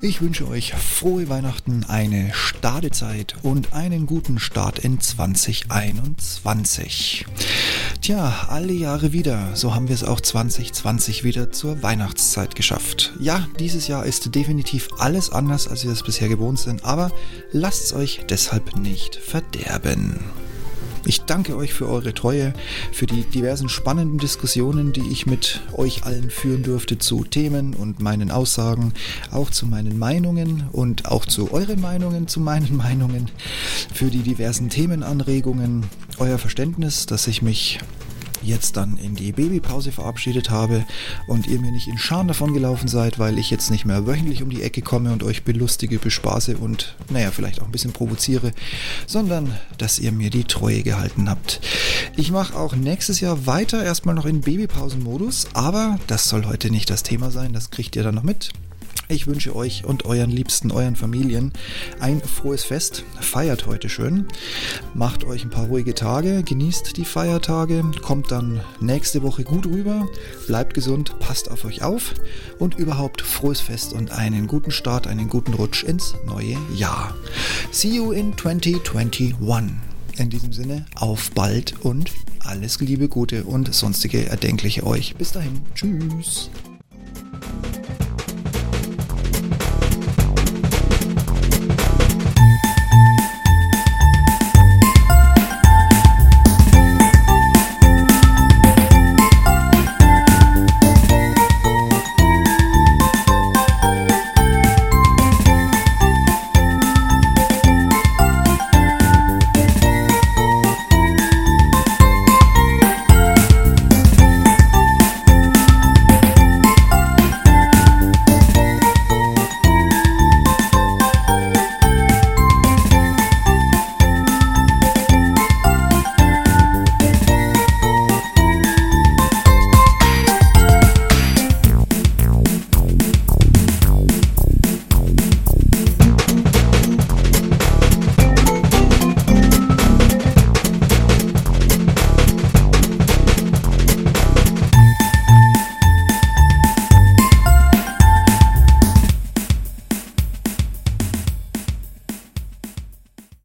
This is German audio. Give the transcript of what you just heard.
Ich wünsche euch frohe Weihnachten, eine Stadezeit und einen guten Start in 2021. Tja, alle Jahre wieder, so haben wir es auch 2020 wieder zur Weihnachtszeit geschafft. Ja, dieses Jahr ist definitiv alles anders, als wir es bisher gewohnt sind, aber lasst es euch deshalb nicht verderben. Ich danke euch für eure Treue, für die diversen spannenden Diskussionen, die ich mit euch allen führen durfte zu Themen und meinen Aussagen, auch zu meinen Meinungen und auch zu euren Meinungen, zu meinen Meinungen, für die diversen Themenanregungen, euer Verständnis, dass ich mich jetzt dann in die Babypause verabschiedet habe und ihr mir nicht in Scham davon gelaufen seid, weil ich jetzt nicht mehr wöchentlich um die Ecke komme und euch belustige, bespaße und naja, vielleicht auch ein bisschen provoziere, sondern dass ihr mir die Treue gehalten habt. Ich mache auch nächstes Jahr weiter, erstmal noch in Babypausenmodus, aber das soll heute nicht das Thema sein, das kriegt ihr dann noch mit. Ich wünsche euch und euren Liebsten, euren Familien ein frohes Fest. Feiert heute schön. Macht euch ein paar ruhige Tage. Genießt die Feiertage. Kommt dann nächste Woche gut rüber. Bleibt gesund. Passt auf euch auf. Und überhaupt frohes Fest und einen guten Start, einen guten Rutsch ins neue Jahr. See you in 2021. In diesem Sinne, auf bald und alles Liebe, Gute und sonstige Erdenkliche euch. Bis dahin. Tschüss.